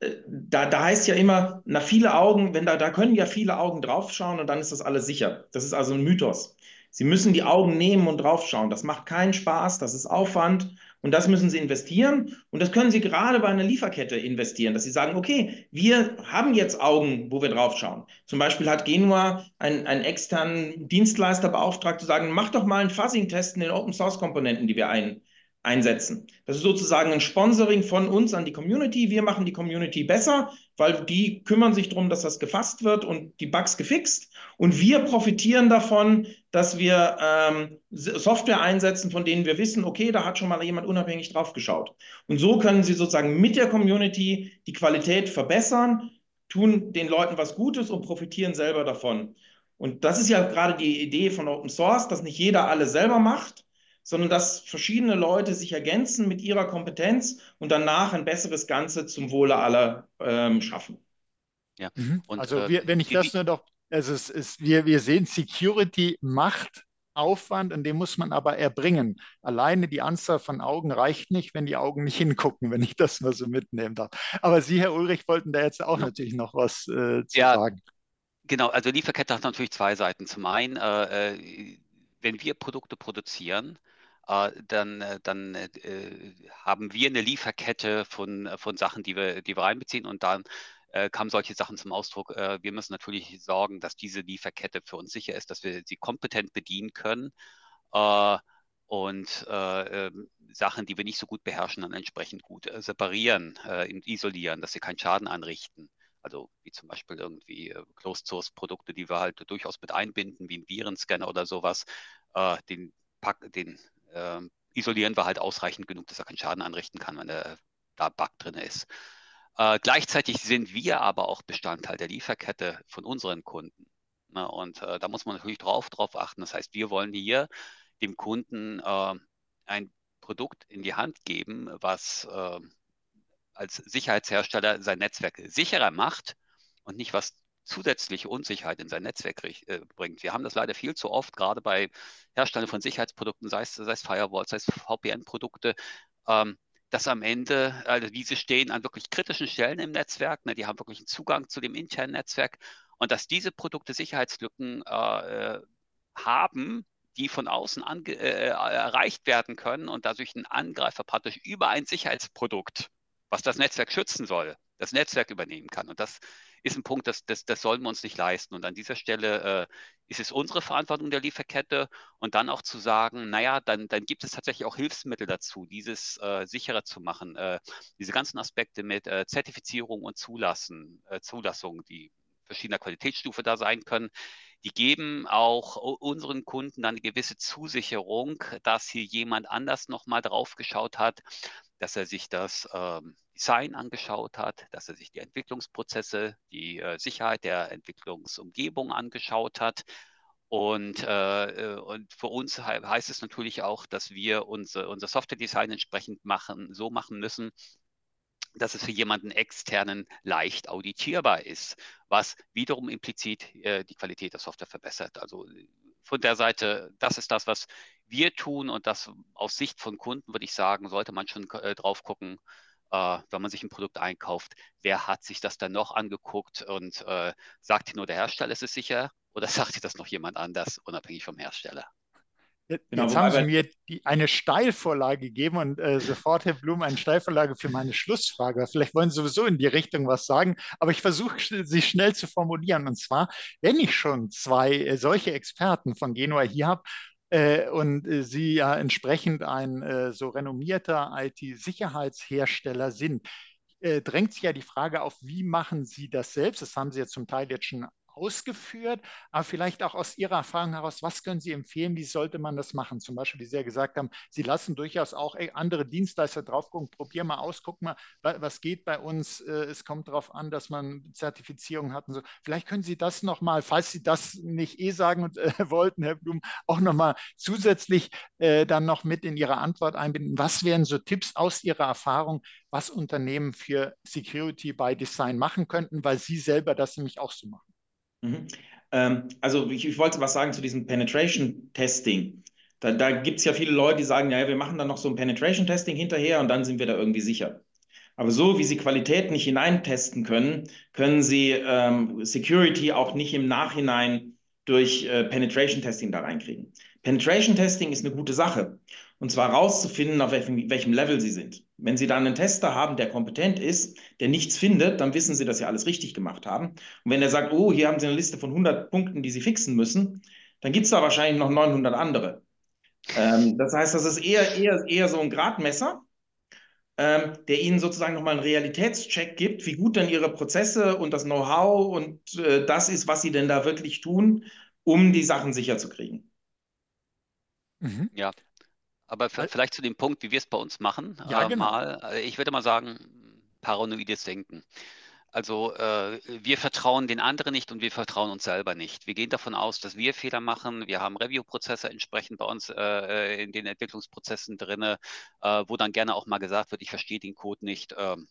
äh, da, da heißt ja immer, na viele Augen, wenn da, da können ja viele Augen draufschauen und dann ist das alles sicher. Das ist also ein Mythos. Sie müssen die Augen nehmen und draufschauen. Das macht keinen Spaß, das ist Aufwand und das müssen Sie investieren. Und das können Sie gerade bei einer Lieferkette investieren, dass Sie sagen, okay, wir haben jetzt Augen, wo wir draufschauen. Zum Beispiel hat Genua einen, einen externen Dienstleister beauftragt, zu sagen, mach doch mal einen Fuzzing-Test in den Open-Source-Komponenten, die wir ein, einsetzen. Das ist sozusagen ein Sponsoring von uns an die Community. Wir machen die Community besser, weil die kümmern sich darum, dass das gefasst wird und die Bugs gefixt. Und wir profitieren davon, dass wir ähm, Software einsetzen, von denen wir wissen, okay, da hat schon mal jemand unabhängig drauf geschaut. Und so können sie sozusagen mit der Community die Qualität verbessern, tun den Leuten was Gutes und profitieren selber davon. Und das ist ja gerade die Idee von Open Source, dass nicht jeder alles selber macht, sondern dass verschiedene Leute sich ergänzen mit ihrer Kompetenz und danach ein besseres Ganze zum Wohle aller ähm, schaffen. Ja. Mhm. Und, also wir, wenn ich das nur doch, also es ist, wir, wir sehen, Security macht Aufwand und den muss man aber erbringen. Alleine die Anzahl von Augen reicht nicht, wenn die Augen nicht hingucken, wenn ich das mal so mitnehmen darf. Aber Sie, Herr Ulrich, wollten da jetzt auch natürlich noch was äh, zu ja, sagen. Genau, also Lieferkette hat natürlich zwei Seiten. Zum einen, äh, äh wenn wir Produkte produzieren, äh, dann, äh, dann äh, haben wir eine Lieferkette von, von Sachen, die wir, die wir reinbeziehen und dann äh, kamen solche Sachen zum Ausdruck. Äh, wir müssen natürlich sorgen, dass diese Lieferkette für uns sicher ist, dass wir sie kompetent bedienen können äh, und ähm, Sachen, die wir nicht so gut beherrschen, dann entsprechend gut separieren, isolieren, dass sie keinen Schaden anrichten. Also wie zum Beispiel irgendwie Closed Source Produkte, die wir halt durchaus mit einbinden, wie ein Virenscanner oder sowas, den, den äh, isolieren wir halt ausreichend genug, dass er keinen Schaden anrichten kann, wenn der, da Bug drin ist. Äh, gleichzeitig sind wir aber auch Bestandteil der Lieferkette von unseren Kunden. Ne? Und äh, da muss man natürlich drauf, drauf achten. Das heißt, wir wollen hier dem Kunden äh, ein Produkt in die Hand geben, was äh, als Sicherheitshersteller sein Netzwerk sicherer macht und nicht was zusätzliche Unsicherheit in sein Netzwerk äh, bringt. Wir haben das leider viel zu oft, gerade bei Herstellern von Sicherheitsprodukten, sei es, sei es Firewalls, sei es VPN-Produkte, ähm, dass am Ende, also diese stehen an wirklich kritischen Stellen im Netzwerk, ne, die haben wirklich einen Zugang zu dem internen Netzwerk und dass diese Produkte Sicherheitslücken äh, haben, die von außen ange, äh, erreicht werden können und dadurch ein Angreifer praktisch über ein Sicherheitsprodukt, was das Netzwerk schützen soll, das Netzwerk übernehmen kann. Und das ist ein Punkt, das, das, das sollen wir uns nicht leisten. Und an dieser Stelle äh, ist es unsere Verantwortung der Lieferkette und dann auch zu sagen, naja, dann, dann gibt es tatsächlich auch Hilfsmittel dazu, dieses äh, sicherer zu machen. Äh, diese ganzen Aspekte mit äh, Zertifizierung und Zulassen, äh, Zulassung, die verschiedener Qualitätsstufe da sein können, die geben auch unseren Kunden dann eine gewisse Zusicherung, dass hier jemand anders nochmal drauf geschaut hat, dass er sich das ähm, Design angeschaut hat, dass er sich die Entwicklungsprozesse, die äh, Sicherheit der Entwicklungsumgebung angeschaut hat. Und, äh, äh und für uns he heißt es natürlich auch, dass wir unser, unser Software-Design entsprechend machen, so machen müssen, dass es für jemanden externen leicht auditierbar ist, was wiederum implizit äh, die Qualität der Software verbessert. Also von der Seite, das ist das, was wir tun und das aus Sicht von Kunden, würde ich sagen, sollte man schon äh, drauf gucken, äh, wenn man sich ein Produkt einkauft, wer hat sich das dann noch angeguckt und äh, sagt nur der Hersteller, ist es sicher oder sagt hier das noch jemand anders, unabhängig vom Hersteller? Jetzt, genau, jetzt haben Sie mir die, eine Steilvorlage gegeben und äh, sofort, Herr Blum, eine Steilvorlage für meine Schlussfrage. Vielleicht wollen Sie sowieso in die Richtung was sagen, aber ich versuche, sie schnell zu formulieren. Und zwar, wenn ich schon zwei äh, solche Experten von Genua hier habe, äh, und äh, Sie ja entsprechend ein äh, so renommierter IT-Sicherheitshersteller sind, äh, drängt sich ja die Frage auf, wie machen Sie das selbst? Das haben Sie ja zum Teil jetzt schon ausgeführt, aber vielleicht auch aus Ihrer Erfahrung heraus, was können Sie empfehlen, wie sollte man das machen? Zum Beispiel, wie Sie ja gesagt haben, Sie lassen durchaus auch andere Dienstleister drauf gucken, probier mal aus, guck mal, was geht bei uns. Äh, es kommt darauf an, dass man Zertifizierung hat und so. Vielleicht können Sie das nochmal, falls Sie das nicht eh sagen und, äh, wollten, Herr Blum, auch nochmal zusätzlich äh, dann noch mit in Ihre Antwort einbinden. Was wären so Tipps aus Ihrer Erfahrung, was Unternehmen für Security by Design machen könnten, weil Sie selber das nämlich auch so machen? Mhm. Ähm, also ich, ich, wollte was sagen zu diesem Penetration Testing. Da, da gibt es ja viele Leute, die sagen, ja, wir machen dann noch so ein Penetration Testing hinterher und dann sind wir da irgendwie sicher. Aber so wie Sie Qualität nicht hineintesten können, können Sie ähm, Security auch nicht im Nachhinein durch äh, Penetration Testing da reinkriegen. Penetration Testing ist eine gute Sache. Und zwar herauszufinden, auf welchem, welchem Level Sie sind. Wenn Sie dann einen Tester haben, der kompetent ist, der nichts findet, dann wissen Sie, dass Sie alles richtig gemacht haben. Und wenn er sagt, oh, hier haben Sie eine Liste von 100 Punkten, die Sie fixen müssen, dann gibt es da wahrscheinlich noch 900 andere. Ähm, das heißt, das ist eher, eher, eher so ein Gradmesser, ähm, der Ihnen sozusagen nochmal einen Realitätscheck gibt, wie gut denn Ihre Prozesse und das Know-how und äh, das ist, was Sie denn da wirklich tun, um die Sachen sicher zu kriegen. Mhm. Ja, aber vielleicht zu dem Punkt, wie wir es bei uns machen. Ja, äh, genau. mal, äh, ich würde mal sagen, paranoides Denken. Also äh, wir vertrauen den anderen nicht und wir vertrauen uns selber nicht. Wir gehen davon aus, dass wir Fehler machen. Wir haben Review-Prozesse entsprechend bei uns äh, in den Entwicklungsprozessen drin, äh, wo dann gerne auch mal gesagt wird, ich verstehe den Code nicht. Ähm,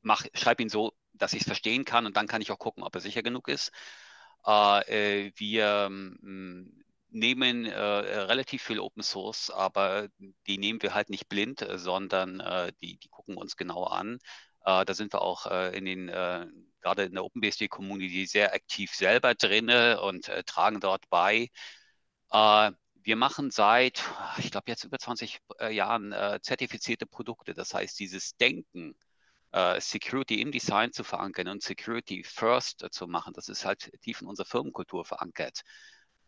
mach, schreib ihn so, dass ich es verstehen kann und dann kann ich auch gucken, ob er sicher genug ist. Äh, wir mm, nehmen äh, relativ viel Open Source, aber die nehmen wir halt nicht blind, sondern äh, die, die gucken uns genau an. Äh, da sind wir auch äh, in den, äh, gerade in der OpenBSD-Community sehr aktiv selber drin und tragen dort bei. wir machen seit, ich glaube, jetzt über 20 Jahren zertifizierte Produkte. Das heißt, dieses Denken, Security im Design zu verankern und Security First zu machen, das ist halt tief in unserer Firmenkultur verankert.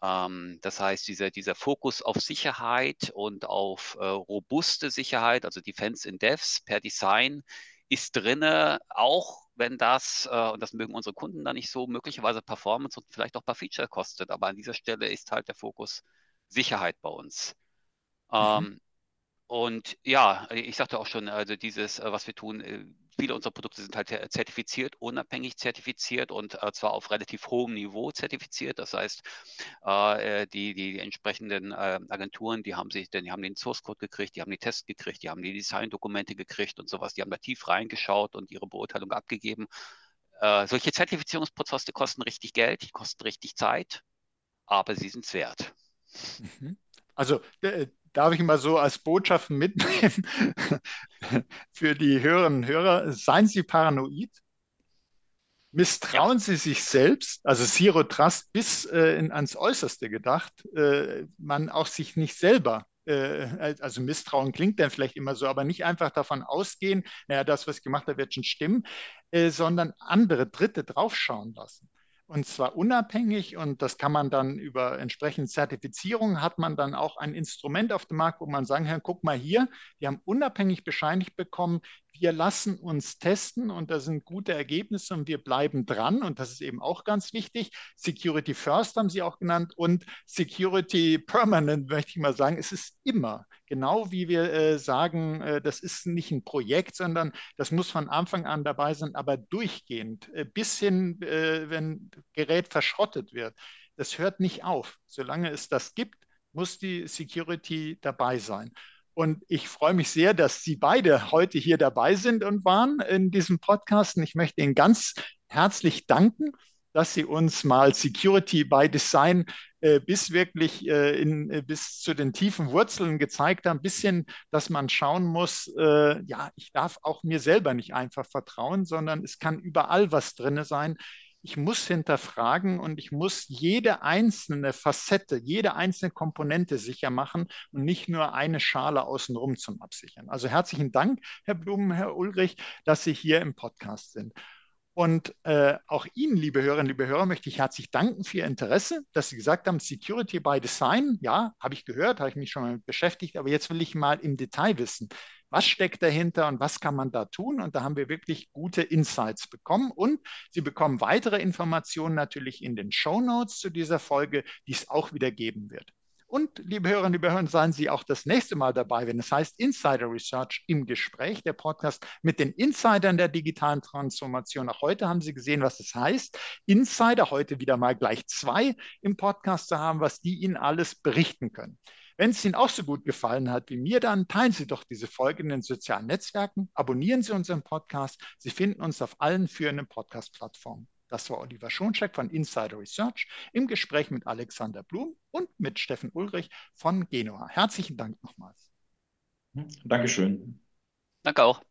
Ähm, das heißt, dieser, dieser Fokus auf Sicherheit und auf äh, robuste Sicherheit, also Defense in Devs per Design, ist drinne, auch wenn das, äh, und das mögen unsere Kunden dann nicht so, möglicherweise Performance und vielleicht auch ein paar Feature kostet. Aber an dieser Stelle ist halt der Fokus Sicherheit bei uns. Mhm. Ähm, und ja, ich sagte auch schon, also dieses, äh, was wir tun, äh, viele unserer Produkte sind halt zertifiziert, unabhängig zertifiziert und äh, zwar auf relativ hohem Niveau zertifiziert. Das heißt, äh, die, die, entsprechenden äh, Agenturen, die haben sich, denn die haben den Source Code gekriegt, die haben die Tests gekriegt, die haben die Design-Dokumente gekriegt und sowas, die haben da tief reingeschaut und ihre Beurteilung abgegeben. Äh, solche Zertifizierungsprozesse kosten richtig Geld, die kosten richtig Zeit, aber sie sind es wert. Mhm. Also darf ich mal so als Botschaft mitnehmen? Für die Hörerinnen und Hörer, seien Sie paranoid, misstrauen Sie sich selbst, also Zero Trust bis äh, in, ans Äußerste gedacht, äh, man auch sich nicht selber äh, also Misstrauen klingt dann vielleicht immer so, aber nicht einfach davon ausgehen, naja, das, was gemacht hat, wird schon stimmen, äh, sondern andere Dritte draufschauen lassen und zwar unabhängig und das kann man dann über entsprechende Zertifizierung hat man dann auch ein Instrument auf dem Markt, wo man sagen kann, guck mal hier, die haben unabhängig bescheinigt bekommen, wir lassen uns testen und da sind gute Ergebnisse und wir bleiben dran und das ist eben auch ganz wichtig. Security First haben Sie auch genannt und Security Permanent möchte ich mal sagen, es ist immer Genau wie wir äh, sagen, äh, das ist nicht ein Projekt, sondern das muss von Anfang an dabei sein, aber durchgehend, äh, bis hin, äh, wenn Gerät verschrottet wird. Das hört nicht auf. Solange es das gibt, muss die Security dabei sein. Und ich freue mich sehr, dass Sie beide heute hier dabei sind und waren in diesem Podcast. Und ich möchte Ihnen ganz herzlich danken dass Sie uns mal Security by Design äh, bis wirklich äh, in, äh, bis zu den tiefen Wurzeln gezeigt haben. Ein bisschen, dass man schauen muss, äh, ja, ich darf auch mir selber nicht einfach vertrauen, sondern es kann überall was drin sein. Ich muss hinterfragen und ich muss jede einzelne Facette, jede einzelne Komponente sicher machen und nicht nur eine Schale außenrum zum Absichern. Also herzlichen Dank, Herr Blumen, Herr Ulrich, dass Sie hier im Podcast sind. Und äh, auch Ihnen, liebe Hörerinnen, liebe Hörer, möchte ich herzlich danken für Ihr Interesse, dass Sie gesagt haben, Security by Design. Ja, habe ich gehört, habe ich mich schon mal beschäftigt, aber jetzt will ich mal im Detail wissen, was steckt dahinter und was kann man da tun? Und da haben wir wirklich gute Insights bekommen. Und Sie bekommen weitere Informationen natürlich in den Show Notes zu dieser Folge, die es auch wieder geben wird. Und liebe Hörerinnen, liebe Hörer, seien Sie auch das nächste Mal dabei, wenn es heißt Insider Research im Gespräch, der Podcast mit den Insidern der digitalen Transformation. Auch heute haben Sie gesehen, was es heißt. Insider, heute wieder mal gleich zwei im Podcast zu haben, was die Ihnen alles berichten können. Wenn es Ihnen auch so gut gefallen hat wie mir, dann teilen Sie doch diese Folge in den sozialen Netzwerken, abonnieren Sie unseren Podcast. Sie finden uns auf allen führenden Podcast-Plattformen. Das war Oliver Schoncheck von Insider Research im Gespräch mit Alexander Blum und mit Steffen Ulrich von Genua. Herzlichen Dank nochmals. Dankeschön. Danke auch.